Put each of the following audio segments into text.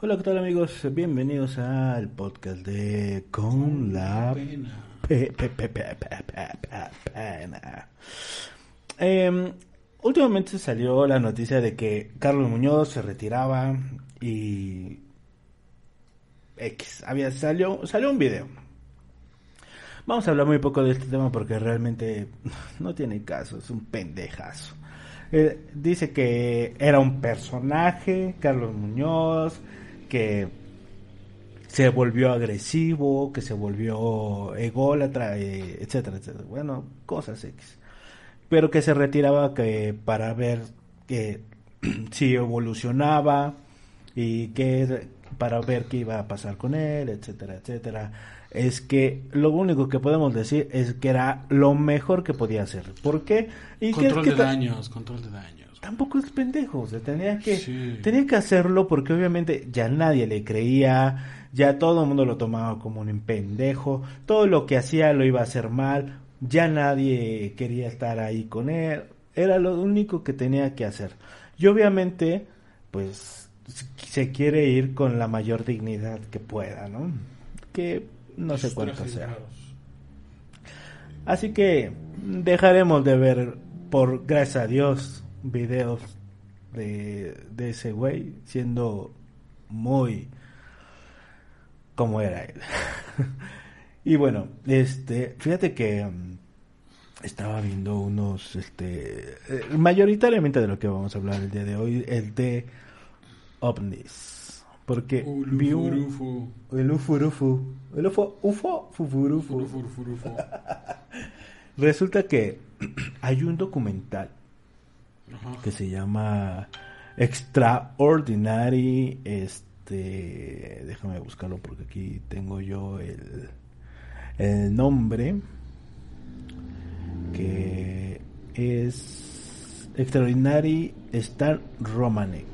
Hola, ¿qué tal amigos? Bienvenidos al podcast de Con la Pena. Pe- pe- pe- pe- pe- pe- pe- Pena. Em, últimamente salió la noticia de que Carlos Muñoz se retiraba y X, había salió salió un video. Vamos a hablar muy poco de este tema porque realmente no tiene caso, es un pendejazo. Eh, dice que era un personaje, Carlos Muñoz, que se volvió agresivo, que se volvió ególatra, eh, etcétera, etcétera. Bueno, cosas X. Pero que se retiraba que para ver que si evolucionaba y que para ver qué iba a pasar con él, etcétera, etcétera. Es que lo único que podemos decir es que era lo mejor que podía hacer. ¿Por qué? Y Control que de daños, control de daños. Tampoco es pendejo, o sea, tenía que, Sí. tenía que hacerlo porque obviamente ya nadie le creía, ya todo el mundo lo tomaba como un pendejo, todo lo que hacía lo iba a hacer mal, ya nadie quería estar ahí con él, era lo único que tenía que hacer. Y obviamente, pues, se quiere ir con la mayor dignidad que pueda, ¿no? Que no sé cuánto sea. Así que dejaremos de ver, por gracias a Dios, videos de, de ese güey siendo muy como era él. y bueno, este, fíjate que mm, estaba viendo unos, este, eh, mayoritariamente de lo que vamos a hablar el día de hoy, el de ovnis. Porque vi un- el ufurufu, el ufo, ufo, fufurufu. Resulta que hay un documental Que se llama Extraordinary, este, déjame buscarlo porque aquí tengo yo el, el nombre, que es Extraordinary Star Romanek.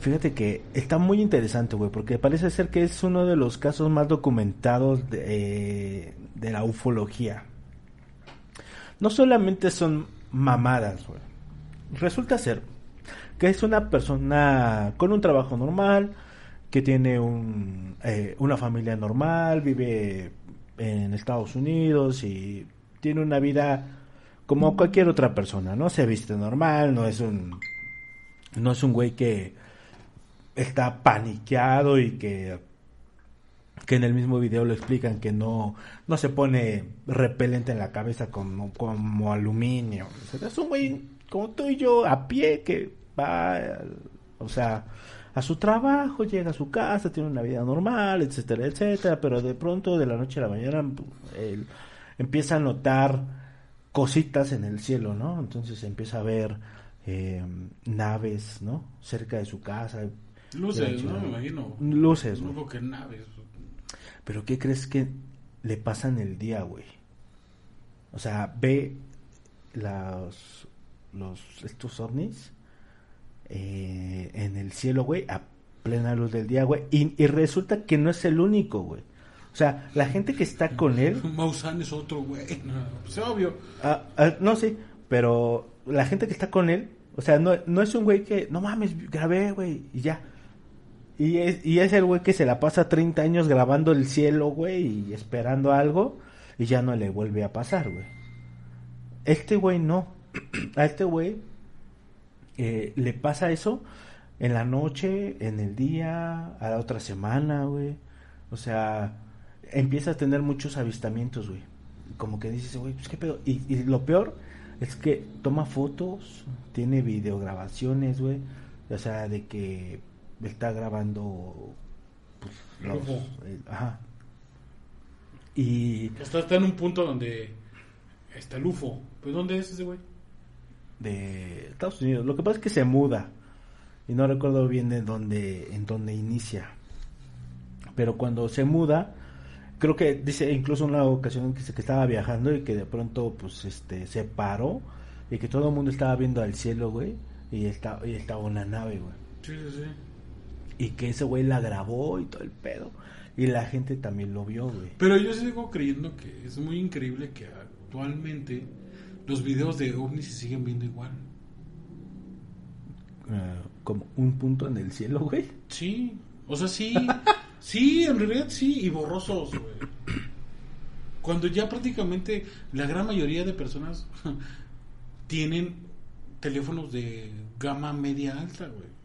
Fíjate que está muy interesante, güey, porque parece ser que es uno de los casos más documentados de, eh, de la ufología. No solamente son mamadas, güey. Resulta ser que es una persona con un trabajo normal, que tiene un, eh, una familia normal, vive en Estados Unidos y tiene una vida como cualquier otra persona, ¿no? Se viste normal, no es un no es un güey que está paniqueado y que que en el mismo video lo explican que no no se pone repelente en la cabeza como, como aluminio. Es un güey como tú y yo a pie que va, o sea, a su trabajo, llega a su casa, tiene una vida normal, etcétera, etcétera, pero de pronto de la noche a la mañana él empieza a notar cositas en el cielo, ¿no? Entonces empieza a ver eh, naves, ¿no? Cerca de su casa. Luces, ¿no? Me imagino. Luces, No creo que naves. Pero ¿qué crees que le pasa en el día, güey? O sea, ve los, los estos ovnis eh, en el cielo, güey, a plena luz del día, güey. Y, y resulta que no es el único, güey. O sea, la gente que está con él... Maussan es otro güey. No, pues obvio. Ah, ah, no, sí, pero la gente que está con él, o sea, no, no es un güey que, no mames, grabé, güey, y ya. Y es, y es el güey que se la pasa 30 años grabando el cielo, güey, y esperando algo, y ya no le vuelve a pasar, güey. Este güey no. A este güey eh, le pasa eso en la noche, en el día, a la otra semana, güey. O sea, empieza a tener muchos avistamientos, güey. Como que dices, güey, pues qué pedo. Y, y lo peor es que toma fotos, tiene videograbaciones, güey. O sea, de que está grabando. Pues, los- eh, ajá. Y Está, está en un punto donde está el UFO. ¿Pues dónde es ese güey? De Estados Unidos. Lo que pasa es que se muda y no recuerdo bien de dónde en dónde inicia. Pero cuando se muda, creo que dice incluso una ocasión que, se- que estaba viajando y que de pronto pues este se paró y que todo el mundo estaba viendo al cielo, güey, y estaba y estaba una nave, güey. Sí, sí, sí. Y que ese güey la grabó y todo el pedo. Y la gente también lo vio, güey. Pero yo sigo creyendo que es muy increíble que actualmente los videos de ovnis se siguen viendo igual. Ah, como un punto en el cielo, güey. Sí, O sea, sí, sí, en realidad sí, y borrosos, güey. Cuando ya prácticamente la gran mayoría de personas tienen teléfonos de gama media alta, güey.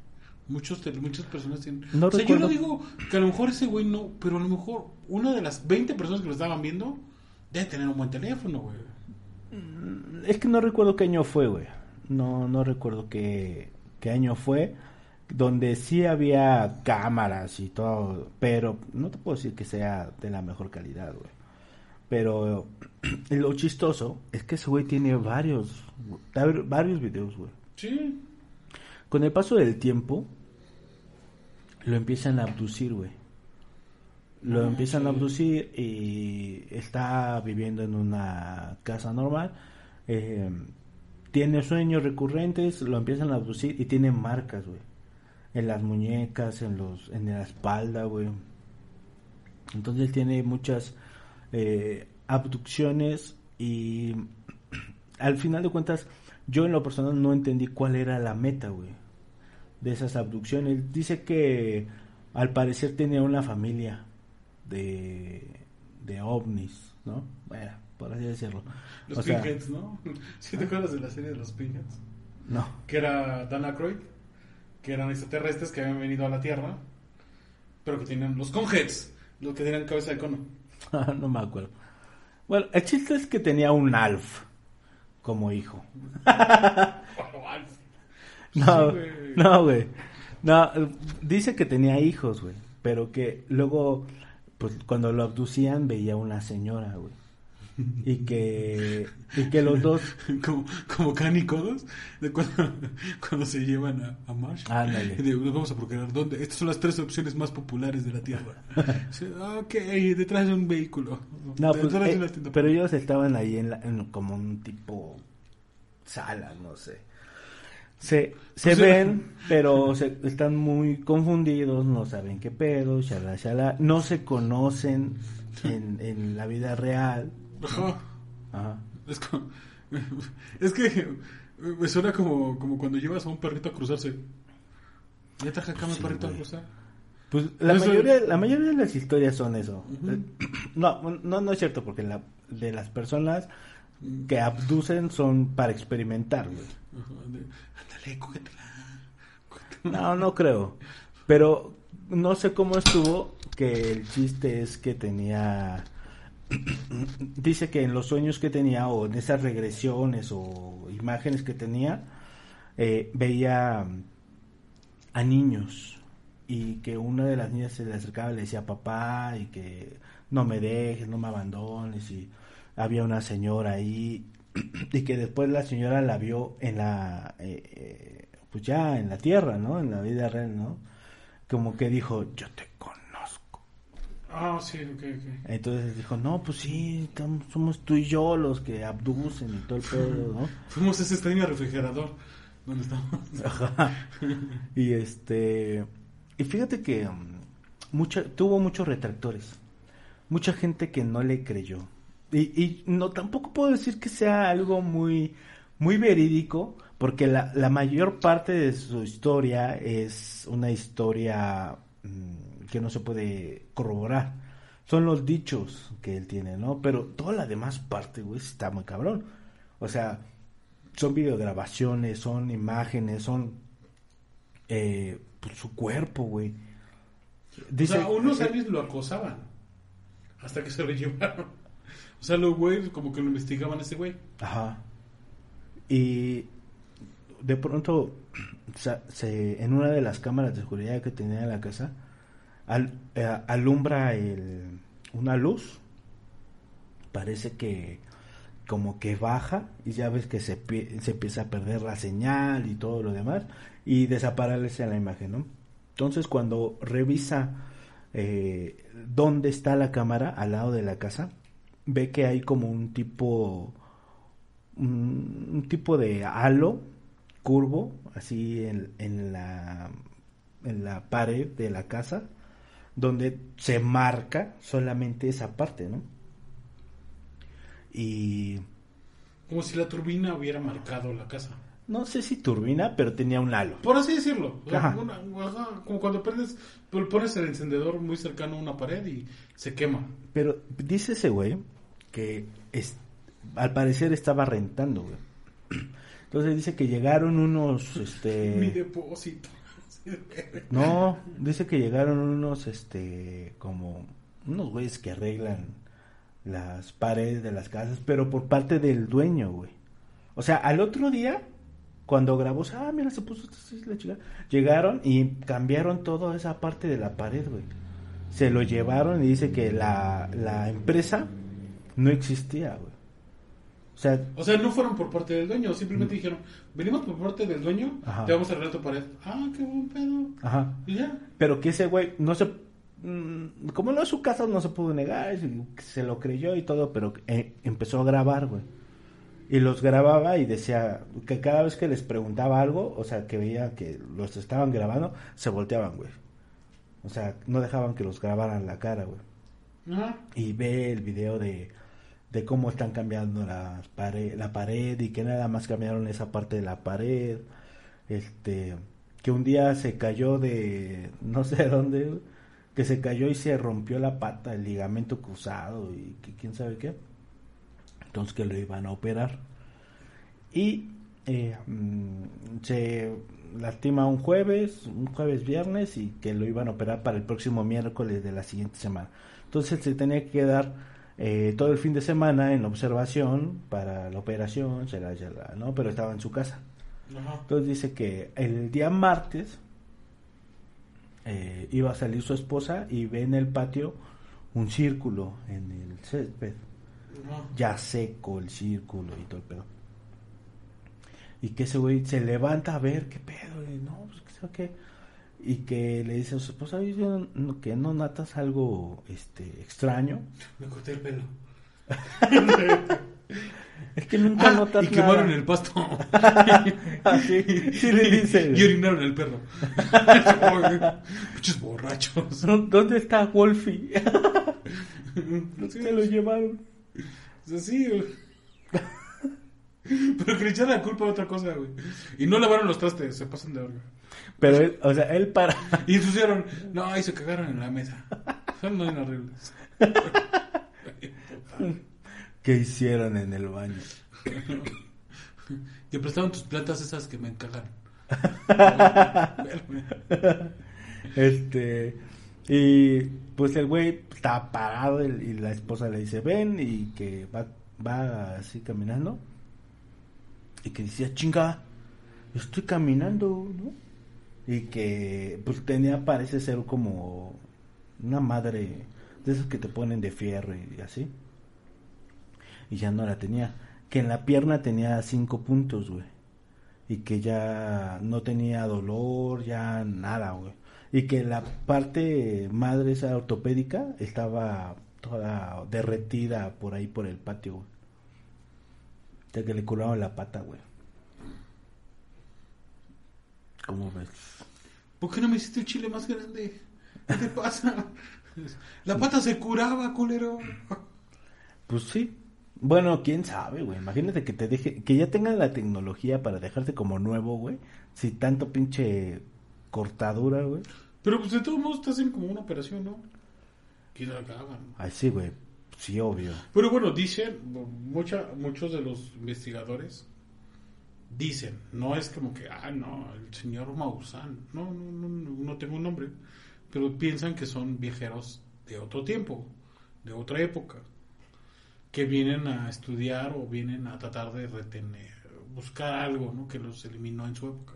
Muchos, muchas personas tienen... No o sea, yo no digo que a lo mejor ese güey no, pero a lo mejor una de las 20 personas que lo estaban viendo debe tener un buen teléfono, güey. Es que no recuerdo qué año fue, güey. No, no recuerdo qué, qué año fue. Donde sí había cámaras y todo. Pero no te puedo decir que sea de la mejor calidad, güey. Pero lo chistoso es que ese güey tiene varios, varios videos, güey. Sí. Con el paso del tiempo, lo empiezan a abducir, güey. Lo Ah, empiezan a abducir y está viviendo en una casa normal. eh, tiene sueños recurrentes, lo empiezan a abducir y tiene marcas, güey. En las muñecas, en los, en la espalda, güey. Entonces tiene muchas eh, abducciones y al final de cuentas yo en lo personal no entendí cuál era la meta, güey, de esas abducciones. Dice que al parecer tenía una familia de, de ovnis, ¿no? Bueno, por así decirlo. Los O sea, ¿no? ¿Sí te acuerdas de la serie de los Pinheads? No, Que era Dan Aykroyd, que eran extraterrestres que habían venido a la Tierra, pero que tenían los Conheads, los que tenían cabeza de cono. no me acuerdo. Bueno, el chiste es que tenía un Alf como hijo. No, no, güey. No, dice que tenía hijos, güey. Pero que luego, pues cuando lo abducían, veía una señora, güey. Y que, y que los dos, como, como Can y Codos, de cuando, cuando se llevan a, a Marsh. Ándale. Y de, "Nos vamos a procurar dónde. Estas son las tres opciones más populares de la Tierra. Sí, ok, detrás de un vehículo. no, pues, eh, pero ellos estaban ahí en, la- en como un tipo sala, no sé. Se, se Pues, ven, pero se, están muy confundidos, no saben qué pedo, shala, shala. No se conocen en, en la vida real. Ajá. Ajá. Es, como- es que me suena como, como cuando llevas a un perrito a cruzarse. Ya traje acá mi Sí, perrito a cruzar. Pues la Eso- mayoría, la mayoría de las historias son eso. Eh, No, no, no es cierto, porque la, de las personas que abducen son para experimentar, güey. Ajá, de, Ándale, cógetela. cógetela". No, no creo. Pero no sé cómo estuvo, que el chiste es que tenía... Dice que en los sueños que tenía, o en esas regresiones o imágenes que tenía, eh, veía a niños y que una de las niñas se le acercaba y le decía papá y que no me dejes, no me abandones y había una señora ahí y que después la señora la vio en la eh, eh, pues ya en la tierra, ¿no? En la vida real, ¿no? Como que dijo, yo te conozco. Ah, sí, ok, ok. Entonces dijo, no, pues sí, tam- somos tú y yo los que abducen y todo el pedo, ¿no? Fuimos ese extraño refrigerador donde estamos. Ajá. Y este y fíjate que um, mucha tuvo muchos retractores. Mucha gente que no le creyó. Y, y no tampoco puedo decir que sea algo muy muy verídico porque la, la mayor parte de su historia es una historia mm, que no se puede corroborar. Son los dichos que él tiene, ¿no? Pero toda la demás parte, güey, está muy cabrón. O sea, son videograbaciones, son imágenes, son eh, pues, su cuerpo, güey. o sea, unos aliens lo acosaban hasta que se lo llevaron. O sea, los güeyes como que lo investigaban a ese güey. Ajá. Y de pronto, se, en una de las cámaras de seguridad que tenía en la casa, eh, alumbra una luz. Parece que como que baja y ya ves que se, se empieza a perder la señal y todo lo demás y desaparece la imagen, ¿no? Entonces cuando revisa eh, dónde está la cámara al lado de la casa, ve que hay como un tipo un, tipo de halo curvo así en, en la en la pared de la casa donde se marca solamente esa parte, ¿no? Y Como si la turbina hubiera marcado la casa. No sé si turbina, pero tenía un halo. Por así decirlo. O sea, Ajá. una- ajá, como cuando prendes, pones el encendedor muy cercano a una pared y se quema. Pero dice ese güey que es- al parecer estaba rentando, güey. Entonces dice que llegaron unos, Mi este... depósito. No, dice que llegaron unos, este, como unos güeyes que arreglan las paredes de las casas, pero por parte del dueño, güey. O sea, al otro día, cuando grabó, ah, mira, se puso la chica. Llegaron y cambiaron toda esa parte de la pared, güey. Se lo llevaron y dice que la, la empresa no existía, güey. O sea, O sea, no fueron por parte del dueño, simplemente dijeron, venimos por parte del dueño, Ajá. te vamos a arreglar tu pared. Ah, qué buen pedo. ajá. Y ya. Pero que ese güey no se. mm, Como no es su casa, no se pudo negar. Se lo creyó y todo, pero eh, empezó a grabar, güey. Y los grababa y decía que cada vez que les preguntaba algo, o sea, que veía que los estaban grabando, se volteaban, güey. O sea, no dejaban que los grabaran la cara, güey. Ajá. Y ve el video de, de cómo están cambiando las pare- la pared y que nada más cambiaron esa parte de la pared. Este, que un día se cayó de no sé dónde, que se cayó y se rompió la pata, el ligamento cruzado y que quién sabe qué. Entonces que lo iban a operar. Y eh, mm, se lastima un jueves, un jueves viernes y que lo iban a operar para el próximo miércoles de la siguiente semana. Entonces se tenía que quedar eh, todo el fin de semana en observación para la operación, será, será, ¿no? Pero estaba en su casa. Ajá. Entonces dice que el día martes eh, iba a salir su esposa y ve en el patio un círculo en el césped Ya seco el círculo y todo el pedo. Y que ese güey se levanta a ver qué pedo, y no, pues qué sabe qué. Y que le dice a su esposa, "Oye, no- no- que no notas algo este extraño. Me corté el pelo. Es que nunca Ah, notas y quemaron nada. el pasto. Así, sí le dice. y orinaron el perro. Muchos borrachos. ¿Dónde está Wolfie? Se lo llevaron. Sí, güey. Pero que le la culpa a otra cosa, güey. Y no lavaron los trastes, se pasan de verga. Pero él, o sea, él para. Y ensuciaron. No, ahí se cagaron en la mesa. Son muy horribles. ¿Qué hicieron en el baño? Te prestaron tus plantas esas que me encajan. Este, y pues el güey está parado y la esposa le dice, ven, y que va, va así caminando. Y que decía, chinga, estoy caminando, ¿no? Y que pues tenía, parece ser como una madre de esas que te ponen de fierro y así. Y ya no la tenía. Que en la pierna tenía cinco puntos, güey y que ya no tenía dolor, ya nada, güey. Y que la parte madre esa ortopédica estaba toda derretida por ahí por el patio, güey. De que le curaban la pata, güey. ¿Cómo ves? ¿Por qué no me hiciste el chile más grande? ¿Qué te pasa? La pata se curaba, culero. Pues sí. Bueno, quién sabe, güey. Imagínate que te deje, que ya tengan la tecnología para dejarte como nuevo, güey. Si tanto pinche cortadura, güey. Pero pues de todos modos te hacen como una operación, ¿no? Quizá la hagan. Ay, sí, güey. Sí, obvio. Pero bueno, dicen, mucha, muchos de los investigadores dicen, no es como que, ah, no, el señor Maussan, no, no, no, no tengo un nombre, pero piensan que son viajeros de otro tiempo, de otra época, que vienen a estudiar o vienen a tratar de retener, buscar algo, ¿no? Que los eliminó en su época.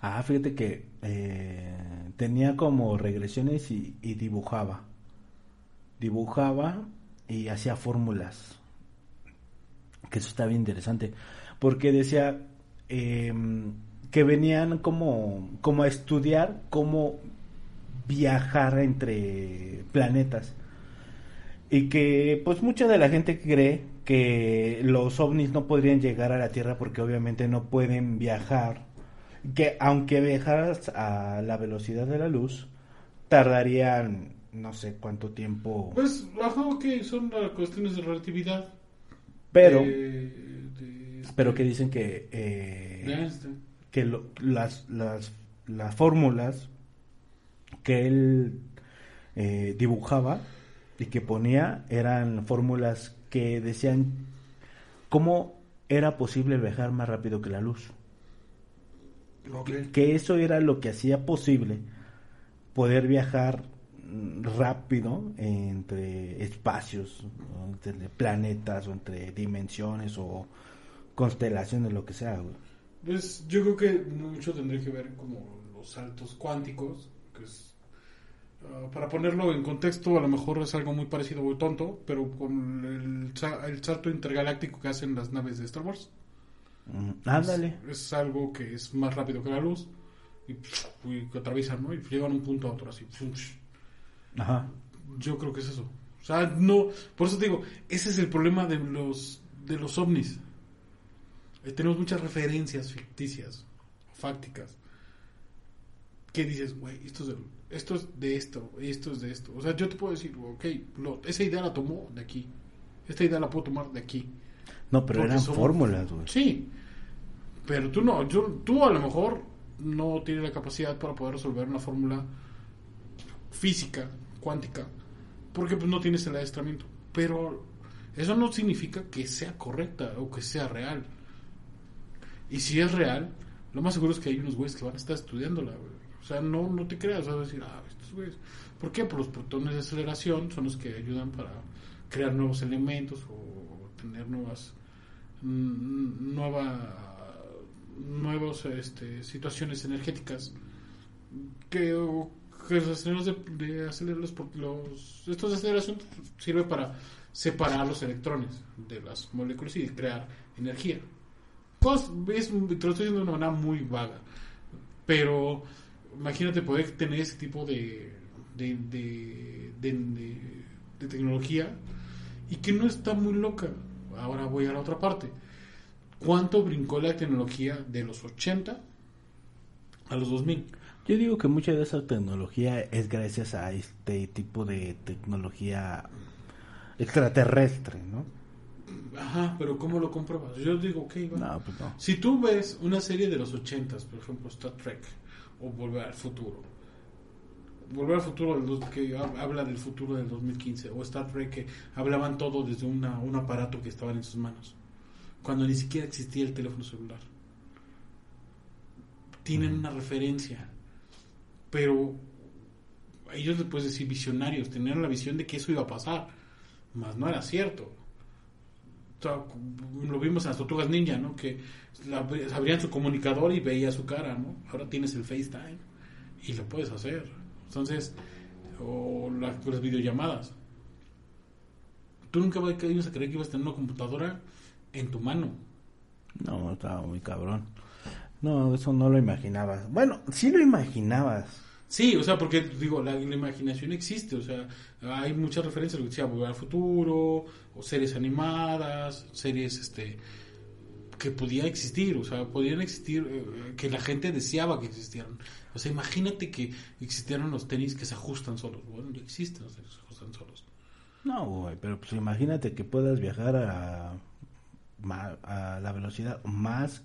Ah, fíjate que eh, tenía como regresiones y, dibujaba. Dibujaba y hacía fórmulas. Que eso está bien interesante. Porque decía eh, que venían como, como a estudiar cómo viajar entre planetas. Y que pues mucha de la gente cree que los ovnis no podrían llegar a la Tierra porque obviamente no pueden viajar que aunque viajaras a la velocidad de la luz, tardarían no sé cuánto tiempo. Pues, ajá, ok, son cuestiones de relatividad. Pero, de- de pero que dicen que eh, que lo- las, las, las fórmulas que él eh, dibujaba y que ponía eran fórmulas que decían cómo era posible viajar más rápido que la luz. Que eso era lo que hacía posible poder viajar rápido entre espacios, ¿no? entre planetas o entre dimensiones o constelaciones, lo que sea. güey. Pues yo creo que mucho tendría que ver como los saltos cuánticos, que es, ah, para ponerlo en contexto, a lo mejor es algo muy parecido, muy tonto, pero con el salto intergaláctico que hacen las naves de Star Wars. Mm, Ándale. Es, es algo que es más rápido que la luz y, y que atraviesan, ¿no? Y llegan un punto a otro así. Ajá. Yo creo que es eso. O sea, no, por eso te digo, ese es el problema de los de los ovnis. Eh, tenemos muchas referencias ficticias, fácticas. Que dices, güey, esto es de, esto es de esto, esto es de esto. O sea, yo te puedo decir, ok, esa idea la tomó de aquí. Esta idea la puedo tomar de aquí. No, pero eran fórmulas, güey. Sí, pero tú no, yo, tú a lo mejor no tienes la capacidad para poder resolver una fórmula física, cuántica, porque pues no tienes el adiestramiento. Pero eso no significa que sea correcta o que sea real. Y si es real, lo más seguro es que hay unos güeyes que van a estar estudiándola. güey. O sea, no, no te creas, vas a decir, ah, estos güeyes. ¿Por qué? Por los protones de aceleración son los que ayudan para crear nuevos elementos o tener nuevas mm, nueva nuevas este, situaciones energéticas. Que, que los aceleradores de, de acelerar los, estos aceleración sirve para separar los electrones de las moléculas y crear energía. Cos- es, te lo estoy diciendo de una manera muy vaga pero imagínate poder tener ese tipo de- de- de tecnología y que no está muy loca. Ahora voy a la otra parte. ¿Cuánto brincó la tecnología de los 80 a los 2000? Yo digo que mucha de esa tecnología es gracias a este tipo de tecnología extraterrestre, ¿no? Ajá, pero ¿cómo lo compruebas? Yo digo, ok, va. No, pues no. Si tú ves una serie de los 80, por ejemplo, Star Trek o Volver al Futuro, Volver al Futuro del que hab- habla del futuro del 2015, o Star Trek que hablaban todo desde una, un aparato que estaba en sus manos, cuando ni siquiera existía el teléfono celular. Tienen una referencia, pero ellos les puedes decir visionarios, tenían la visión de que eso iba a pasar, más no era cierto. O sea, lo vimos en las tortugas ninja, ¿no? Que la- abrían su comunicador y veía su cara, ¿no? Ahora tienes el FaceTime y lo puedes hacer. Entonces, o la- las videollamadas. Tú nunca ibas a creer que ibas a tener una computadora en tu mano. No, estaba muy cabrón. No, eso no lo imaginabas. Bueno, sí lo imaginabas. Sí, o sea, porque digo, la, la imaginación existe, o sea, hay muchas referencias, lo que decía, Volver al Futuro, o series animadas, series este que podían existir, o sea, podían existir, eh, que la gente deseaba que existieran. O sea, imagínate que existieran los tenis que se ajustan solos. Bueno, ya existen los tenis que se ajustan solos. No, güey, pero pues imagínate que puedas viajar a, a la velocidad más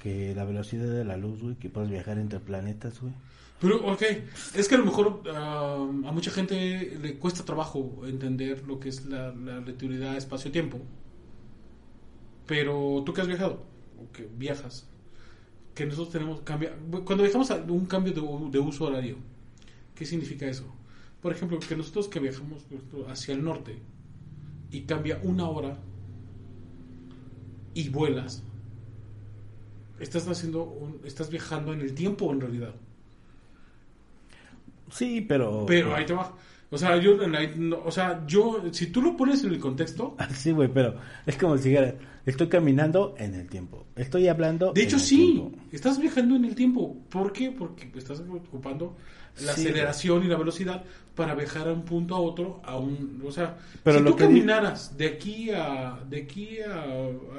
que la velocidad de la luz, güey, que puedas viajar entre planetas, güey. Pero, ok, es que a lo mejor ah, a mucha gente le cuesta trabajo entender lo que es la, la relatividad espacio-tiempo. Pero tú que has viajado, o que viajas, que nosotros tenemos cambia cuando viajamos a un cambio de, uso horario, ¿qué significa eso? Por ejemplo, que nosotros que viajamos hacia el norte y cambia una hora y vuelas, estás haciendo un- estás viajando en el tiempo en realidad. Sí, pero... Pero ahí te va. O sea, yo, en la- no, o sea, yo, si tú lo pones en el contexto, Sí, güey, pero es como si dijera, estoy caminando en el tiempo. Estoy hablando... de en hecho el sí, tiempo. estás viajando en el tiempo. ¿Por qué? Porque estás ocupando la Sí, aceleración y la velocidad para viajar a un punto a otro, a un, o sea, Pero si tú di- caminaras de aquí a, de aquí a,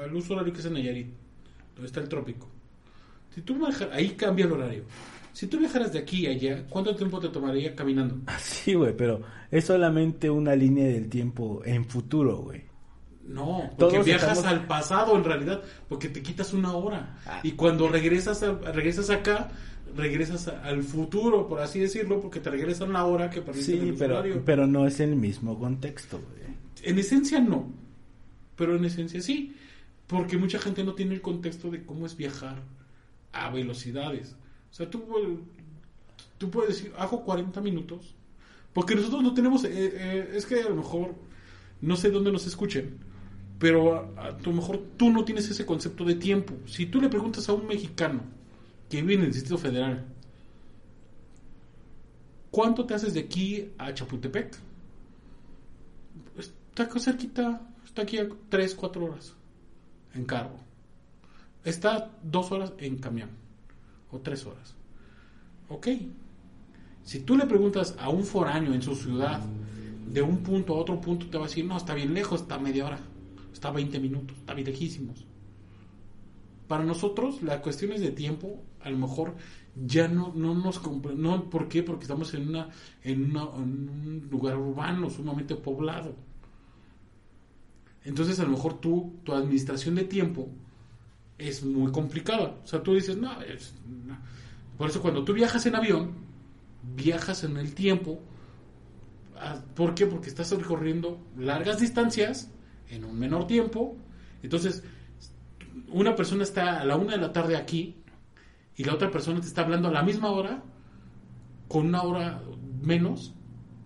al uso horario que es en Nayarit, donde está el trópico, si tú viajaras, ahí cambia el horario. Si tú viajaras de aquí a allá, ¿cuánto tiempo te tomaría caminando? Sí, güey, pero es solamente una línea del tiempo en futuro, güey. No, porque Todos viajas estamos- al pasado en realidad, porque te quitas una hora. Ah. Y cuando regresas a- regresas acá, regresas a- al futuro, por así decirlo, porque te regresan la hora que perdiste en Sí, el pero, usuario. pero no es el mismo contexto, güey. En esencia no, pero en esencia sí, porque mucha gente no tiene el contexto de cómo es viajar a velocidades. O sea, tú, eh, tú puedes decir, hago 40 minutos, porque nosotros no tenemos, eh, eh, es que a lo mejor, no sé dónde nos escuchen, pero a, lo mejor tú no tienes ese concepto de tiempo. Si tú le preguntas a un mexicano que vive en el Distrito Federal, ¿cuánto te haces de aquí a Chapultepec? Está acá cerquita, está aquí a 3, 4 horas en carro. Está 2 horas en camión o 3 horas. Ok. Si tú le preguntas a un foráneo en su ciudad de un punto a otro punto, te va a decir, no, está bien lejos, está media hora, está 20 minutos, está bien lejísimos. Para nosotros, las cuestiones de tiempo, a lo mejor ya no, no nos no ¿Por qué? Porque estamos en, en, una- en un lugar urbano, sumamente poblado. Entonces, a lo mejor tú, tu administración de tiempo es muy complicada. O sea, tú dices, no, es- no". por eso cuando tú viajas en avión, viajas en el tiempo. Ah, ¿Por qué? Porque estás recorriendo largas distancias en un menor tiempo. Entonces, una persona está a la una de la tarde aquí y la otra persona te está hablando a la misma hora con una hora menos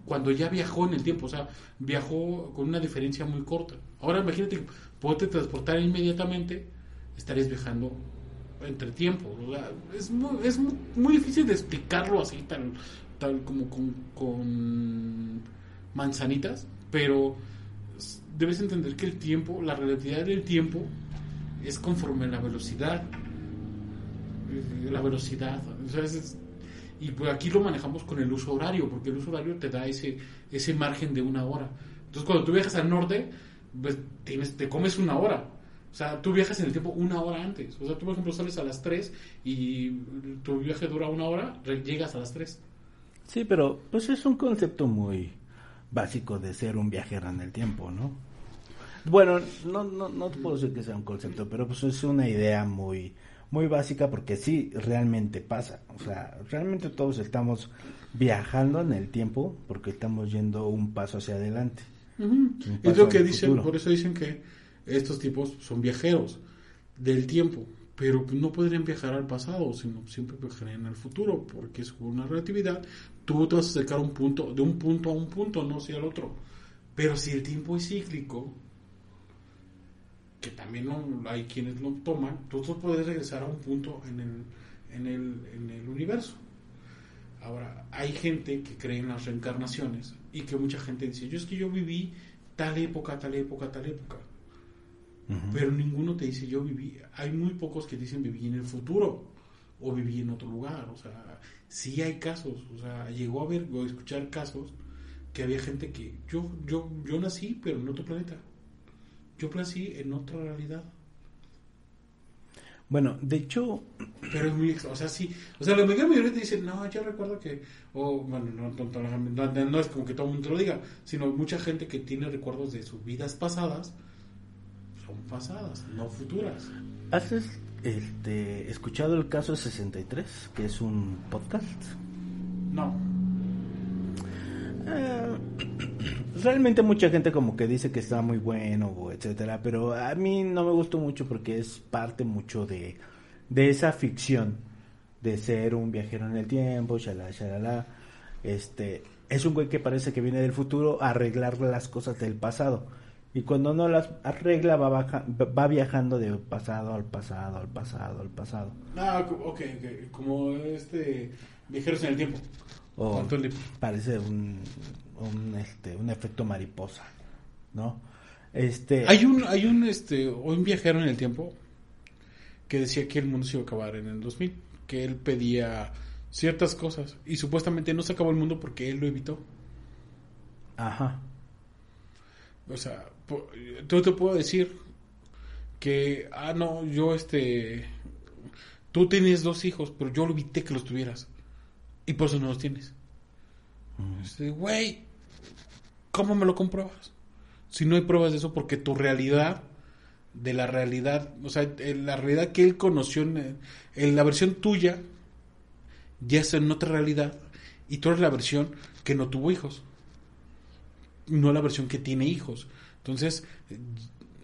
cuando ya viajó en el tiempo, o sea, viajó con una diferencia muy corta. Ahora imagínate, poderte transportar inmediatamente, estarías viajando entre tiempo. es muy, es muy, difícil de explicarlo así, tal, tal como con, manzanitas, pero debes entender que el tiempo, la relatividad del tiempo, es conforme a la velocidad. Eh, La velocidad. y pues aquí lo manejamos con el uso horario, porque el uso horario te da ese, ese margen de una hora. Entonces, cuando tú viajas al norte, pues tienes, te comes una hora. O sea, tú viajas en el tiempo una hora antes. O sea, tú, por ejemplo, sales a las 3 y tu viaje dura una hora, llegas a las 3. Sí, pero pues es un concepto muy básico de ser un viajero en el tiempo, ¿no? Bueno, no, no, no te puedo decir que sea un concepto, pero pues es una idea muy, muy básica porque sí, realmente pasa. O sea, realmente todos estamos viajando en el tiempo porque estamos yendo un paso hacia adelante. Un Es paso lo que dicen, futuro. por eso dicen que estos tipos son viajeros del tiempo, pero no podrían viajar al pasado, sino siempre viajarían al futuro, porque es una relatividad. Tú te vas a acercar un punto, de un punto a un punto, no hacia el otro. Pero si el tiempo es cíclico, que también no- hay quienes lo toman, tú puedes regresar a un punto en el, en el, en el universo. Ahora, hay gente que cree en las reencarnaciones y que mucha gente dice, yo es que yo viví tal época, tal época, tal época. Pero ninguno te dice, yo viví. Hay muy pocos que dicen, viví en el futuro o viví en otro lugar. O sea, sí hay casos. O sea, llegó a ver o a escuchar casos que había gente que yo, yo, yo nací, pero en otro planeta. Yo nací en otra realidad. Bueno, de hecho, Pero es muy, o sea, sí, o sea, la mayoría mayoría te dicen, no, yo recuerdo que, o bueno, no, no, no, no- no es como que todo el mundo te lo diga, sino mucha gente que tiene recuerdos de sus vidas pasadas, son pasadas, no futuras. ¿has es- este, escuchado el caso 63, que es un podcast? No, Eh, realmente mucha gente como que dice que está muy bueno etcétera, pero a mí no me gustó mucho porque es parte mucho de, de esa ficción de ser un viajero en el tiempo, shalala, shalala. Este, es un güey que parece que viene del futuro a arreglar las cosas del pasado. Y cuando no las arregla va, baja- va viajando de pasado al pasado, al pasado, al pasado. ah, ok, ok, como este, viajeros en el tiempo. O parece un, un, este, un efecto mariposa, ¿no? Este, Hay un, hay un, este, un viajero en el tiempo que decía que el mundo se iba a acabar en el 2000, que él pedía ciertas cosas y supuestamente no se acabó el mundo porque él lo evitó. Ajá. O sea, yo te puedo decir que, ah, no, yo este, tú tienes dos hijos, pero yo lo evité que los tuvieras. Y por eso no los tienes. Este, güey, ¿cómo me lo compruebas? Si no hay pruebas de eso, porque tu realidad, de la realidad, o sea, la realidad que él conoció, en, en la versión tuya, ya es en otra realidad, y tú eres la versión que no tuvo hijos, no la versión que tiene hijos. Entonces,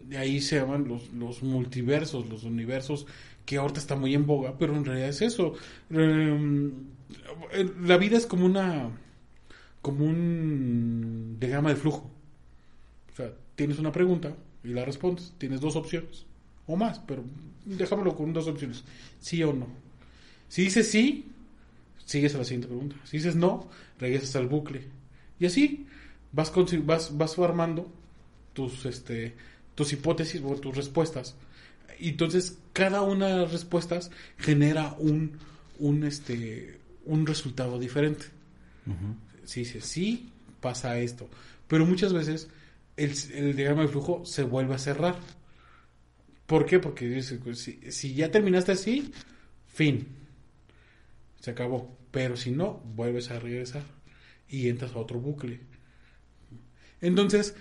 de ahí se llaman los, los multiversos, los universos, que ahorita está muy en boga, pero en realidad es eso. Em, la vida es como una como un diagrama de flujo. O sea, tienes una pregunta y la respondes. Tienes dos opciones o más, pero déjamelo con dos opciones: sí o no. Si dices sí, sigues a la siguiente pregunta. Si dices no, regresas al bucle. Y así vas, vas, vas armando tus, este, tus hipótesis o tus respuestas. Y entonces cada una de las respuestas genera un, un, este, un resultado diferente si dice sí, pasa esto. Pero muchas veces el, el, diagrama de flujo se vuelve a cerrar. ¿Por qué? Porque dice, pues, si, si, ya terminaste así, fin. Se acabó. Pero si no, vuelves a regresar y entras a otro bucle. Entonces,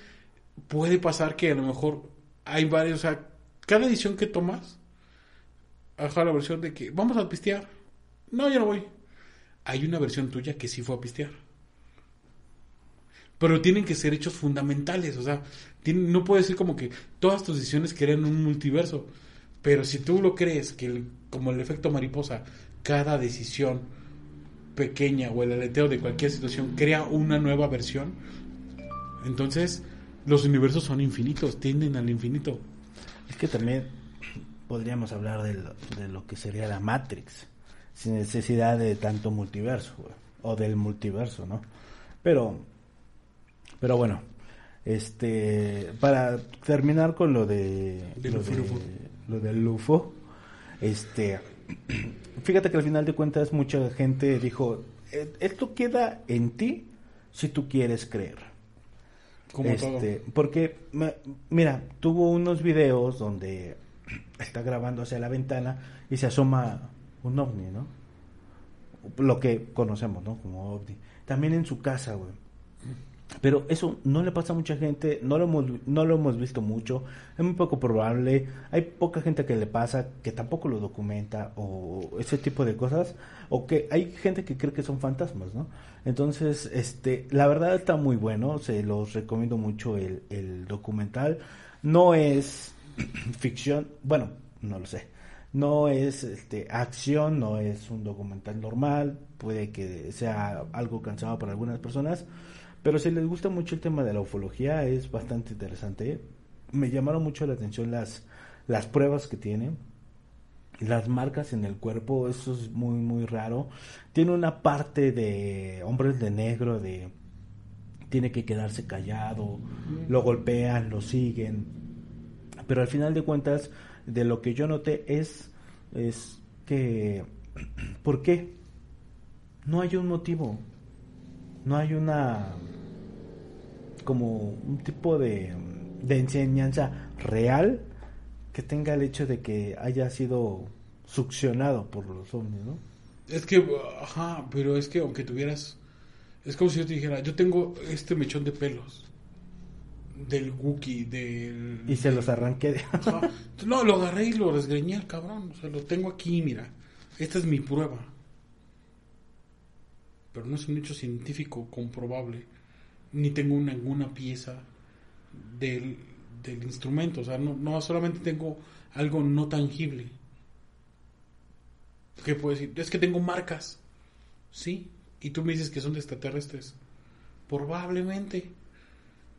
puede pasar que a lo mejor hay varios, o sea, cada edición que tomas, ajá, la versión de que vamos a pistear. No, yo no voy. Hay una versión tuya que sí fue a pistear pero tienen que ser hechos fundamentales, o sea, no puede ser como que todas tus decisiones crean un multiverso, pero si tú lo crees que como el efecto mariposa, cada decisión pequeña o el aleteo de cualquier situación crea una nueva versión, entonces los universos son infinitos, tienden al infinito. Es que también podríamos hablar de lo, que sería la Matrix, sin necesidad de tanto multiverso, o del multiverso, ¿no? Pero pero bueno, este para terminar con lo de, lo, del Lufo, este fíjate que al final de cuentas mucha gente dijo, e, esto queda en ti si tú quieres creer. Como este, Porque, mira, tuvo unos videos donde está grabando hacia la ventana y se asoma un ovni, ¿no? Lo que conocemos, ¿no? Como ovni. También en su casa, güey pero eso no le pasa a mucha gente, no lo, hemos, no lo hemos visto mucho, es muy poco probable, hay poca gente que le pasa, que tampoco lo documenta o ese tipo de cosas, o que hay gente que cree que son fantasmas, ¿no? Entonces, este, la verdad está muy bueno, se los recomiendo mucho el, el documental, no es ficción, bueno, no lo sé, no es este, acción, no es un documental normal, puede que sea algo cansado para algunas personas, pero si les gusta mucho el tema de la ufología, es bastante interesante. Me llamaron mucho la atención las, las pruebas que tiene. Las marcas en el cuerpo, eso es muy, muy raro. Tiene una parte de hombres de negro, de tiene que quedarse callado, lo golpean, lo siguen. Pero al final de cuentas, de lo que yo noté es, es que, ¿por qué? No hay un motivo, no hay una como un tipo de, enseñanza real que tenga el hecho de que haya sido succionado por los ovnis, ¿no? Es que, ajá, pero es que aunque tuvieras, es como si yo te dijera, yo tengo este mechón de pelos del Wookiee, del... Y se los arranqué. No, lo agarré y lo desgreñé al cabrón, o sea, lo tengo aquí, mira, esta es mi prueba. Pero no es un hecho científico comprobable ni tengo ninguna pieza del, del instrumento, o sea, no, no solamente tengo algo no tangible. ¿Qué puedo decir? Es que tengo marcas, ¿sí? Y tú me dices que son de extraterrestres. Probablemente.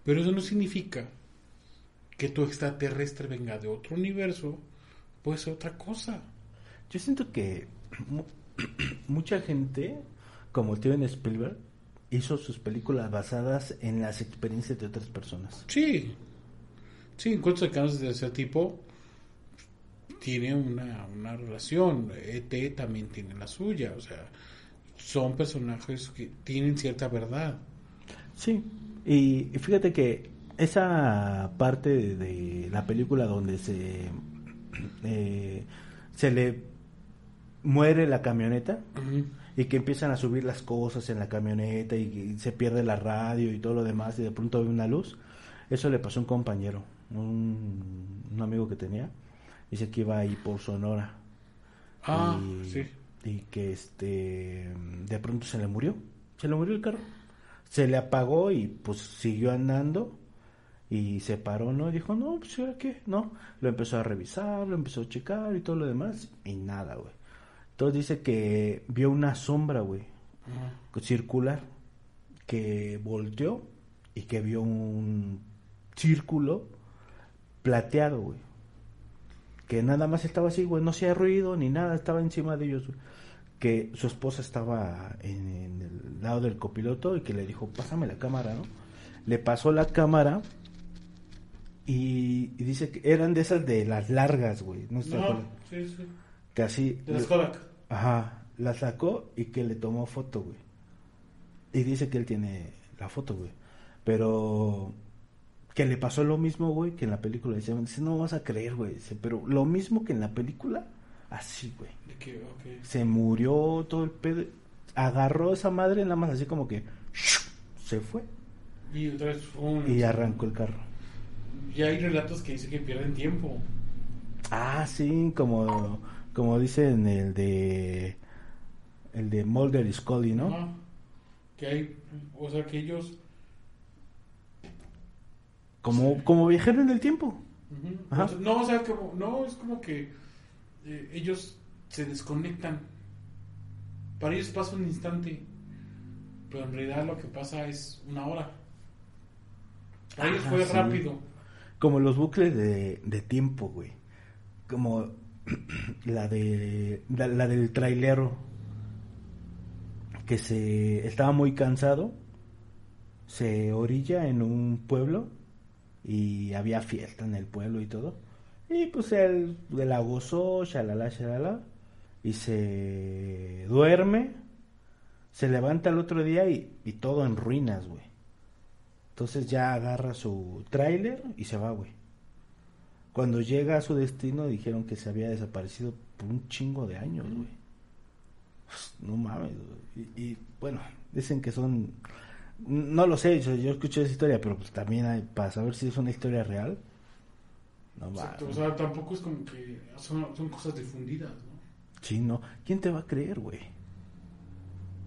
Pero eso no significa que tu extraterrestre venga de otro universo, puede ser otra cosa. Yo siento que mucha gente, como Steven Spielberg, hizo sus películas basadas en las experiencias de otras personas. Sí, sí, encuentros cercanos de ese tipo tiene una, una relación. ET también tiene la suya, o sea, son personajes que tienen cierta verdad. Sí, y fíjate que esa parte de la película donde se eh, se le muere la camioneta y que empiezan a subir las cosas en la camioneta y, se pierde la radio y todo lo demás y de pronto ve una luz. Eso le pasó a un compañero, un, un amigo que tenía. Dice que iba ahí por Sonora. Ah, y, sí. y que este de pronto se le murió. Se le murió el carro. Se le apagó y pues siguió andando y se paró, ¿no? Y dijo, no, pues ¿ahora qué? No. Lo empezó a revisar, lo empezó a checar y todo lo demás y nada, güey. Entonces dice que vio una sombra, güey, circular, que volteó y que vio un círculo plateado, güey. Que nada más estaba así, güey, no hacía ruido ni nada, estaba encima de ellos, güey. Que su esposa estaba en, en el lado del copiloto y que le dijo, pásame la cámara, ¿no? Le pasó la cámara y, y dice que eran de esas de las largas, güey. No No, sí, sí. Que así. De las Kodak. Ajá, la sacó y que le tomó foto, güey. Y dice que él tiene la foto, güey. Pero que le pasó lo mismo, güey, que en la película. Dice, dice, no vas a creer, güey. Dice, pero lo mismo que en la película, así, güey. De que, ok. Se murió todo el pedo. Agarró esa madre nada más así como que se fue Y otra vez, un- y arrancó el carro. Y hay relatos que dicen que pierden tiempo. Ah, sí, como, como dice en el de el de Mulder y Scully, ¿no? Ajá. Que hay, o sea, que ellos. Como, como viajero en el tiempo. Ajá. O sea, no, o sea, como, no, es como que eh, ellos se desconectan. Para ellos pasa un instante, pero en realidad lo que pasa es una hora. Para ellos fue sí. rápido. Como los bucles de, de tiempo, güey. Como la de la, del trailero que se estaba muy cansado, se orilla en un pueblo y había fiesta en el pueblo y todo. Y pues él de la gozó, shalala, shalala, y se duerme, se levanta el otro día y, y todo en ruinas, güey. Entonces ya agarra su tráiler y se va, güey. Cuando llega a su destino dijeron que se había desaparecido por un chingo de años, güey. Pues, No mames, güey. Y, y, bueno, dicen que son... No lo sé, yo, yo escuché esa historia, pero pues también hay, para saber si es una historia real. No va. Exacto, O sea, tampoco es como que son, son cosas difundidas, ¿no? Sí, no. ¿Quién te va a creer, güey?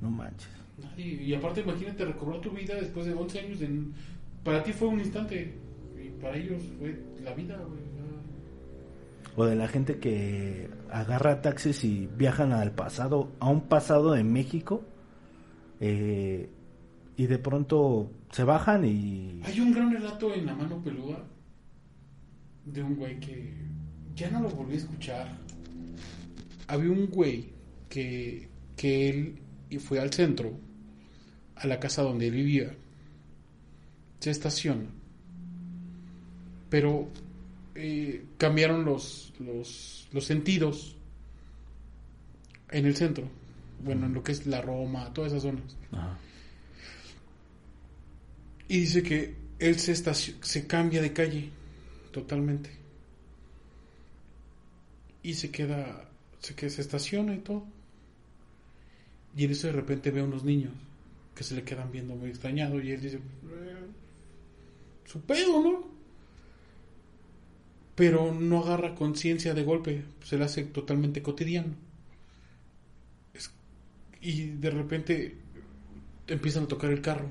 No manches. Nadie- y aparte, imagínate recobrar tu vida después de 11 años. De, para ti fue un instante, y para ellos fue la vida, güey. O de la gente que agarra taxis y viajan al pasado, a un pasado de México, eh, y de pronto se bajan y... Hay un gran relato en La Mano Peluda de un güey que ya no lo volví a escuchar. Había un güey que, que él fue al centro, a la casa donde él vivía, se estaciona, pero eh, cambiaron los, los, los sentidos en el centro, bueno, en lo que es la Roma, todas esas zonas. Y dice que él se, se cambia de calle totalmente. Y se queda, se, que se estaciona y todo. Y en eso de repente ve a unos niños que se le quedan viendo muy extrañados. Y él dice, "Eh, su pedo, ¿no? Pero no agarra conciencia de golpe, se le hace totalmente cotidiano. Y de repente empiezan a tocar el carro.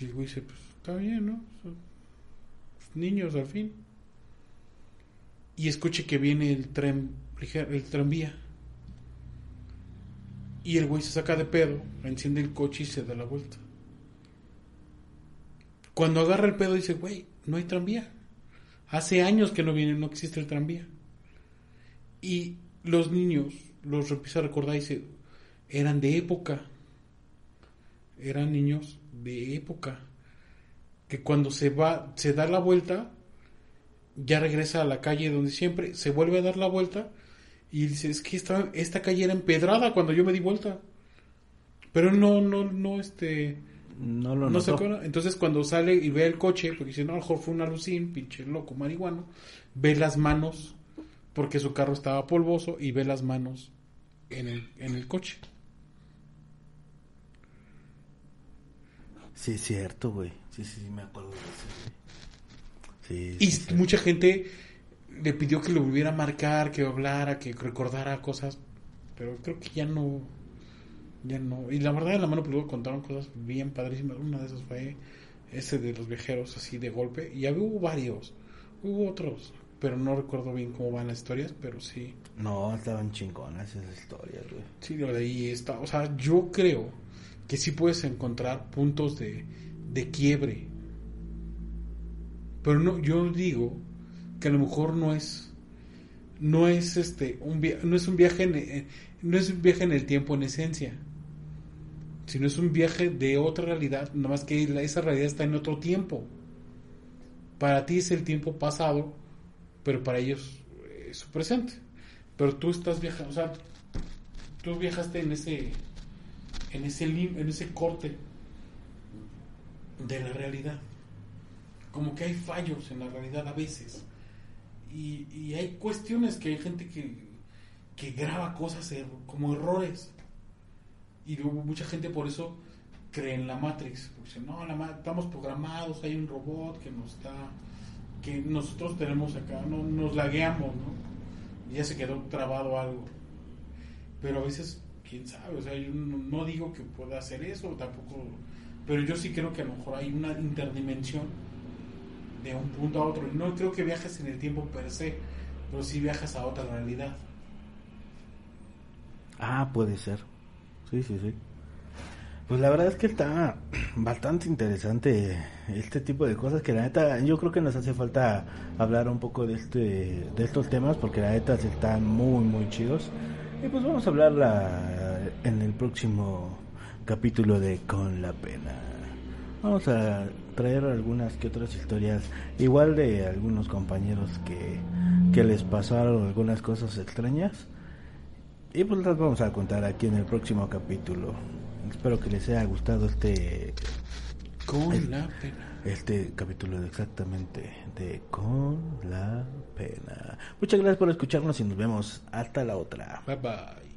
Y el güey dice, pues está bien, ¿no? Son niños al fin. Y escuche que viene el tren, el tranvía. Y el güey se saca de pedo, enciende el coche y se da la vuelta. Cuando agarra el pedo dice, güey, no hay tranvía. Hace años que no viene, no existe el tranvía. Y los niños los empieza a recordar eran de época. Eran niños de época. Que cuando se va se da la vuelta ya regresa a la calle donde siempre se vuelve a dar la vuelta y dice es que esta, esta calle era empedrada cuando yo me di vuelta pero no no no este No lo no notó. entonces cuando sale y ve el coche porque dice no a lo mejor fue un alucín pinche loco marihuano ve las manos porque su carro estaba polvoso y ve las manos en el, en el coche Sí, es cierto, güey. Sí, sí, sí, me acuerdo de eso. Sí, Y sí, sí. mucha gente le pidió que lo volviera a marcar, que hablara, que recordara cosas, pero creo que ya no, ya no. Y la verdad, en la mano peluda contaron cosas bien padrísimas. Una de esas fue ese de los viajeros, así de golpe. Y había, hubo varios, hubo otros, pero no recuerdo bien cómo van las historias, pero sí, No, estaban chingonas esas historias, güey. sí, lo ahí está. O sea, yo creo que sí puedes encontrar puntos de, de quiebre. Pero no, yo digo que a lo mejor no es no es este un via- no es un viaje en, eh, no es un viaje en el tiempo en esencia sino es un viaje de otra realidad nada más que esa realidad está en otro tiempo. Para ti es el tiempo pasado pero para ellos es su presente. Pero tú estás viajando o sea tú viajaste en ese en ese en ese corte de la realidad. Como que hay fallos en la realidad a veces. Y, y hay cuestiones que hay gente que, que graba cosas er- como errores y mucha gente por eso cree en la Matrix porque dice, no la estamos programados hay un robot que nos está que nosotros tenemos acá no nos lagueamos no y ya se quedó trabado algo pero a veces quién sabe o sea yo no, no digo que pueda hacer eso tampoco pero yo sí creo que a lo mejor hay una interdimensión de un punto a otro. No creo que viajes en el tiempo per se, pero sí viajas a otra realidad. Ah, puede ser. Sí, sí, sí. Pues la verdad es que está bastante interesante este tipo de cosas que la neta yo creo que nos hace falta hablar un poco de este de estos temas porque la neta están muy muy chidos. Y pues vamos a hablarla en el próximo capítulo de Con la pena. Vamos a traer algunas que otras historias igual de algunos compañeros que que les pasaron algunas cosas extrañas. Y pues las vamos a contar aquí en el próximo capítulo. Espero que les haya gustado este Con la pena. este capítulo de exactamente de Con la Pena. Muchas gracias por escucharnos y nos vemos hasta la otra. Bye bye.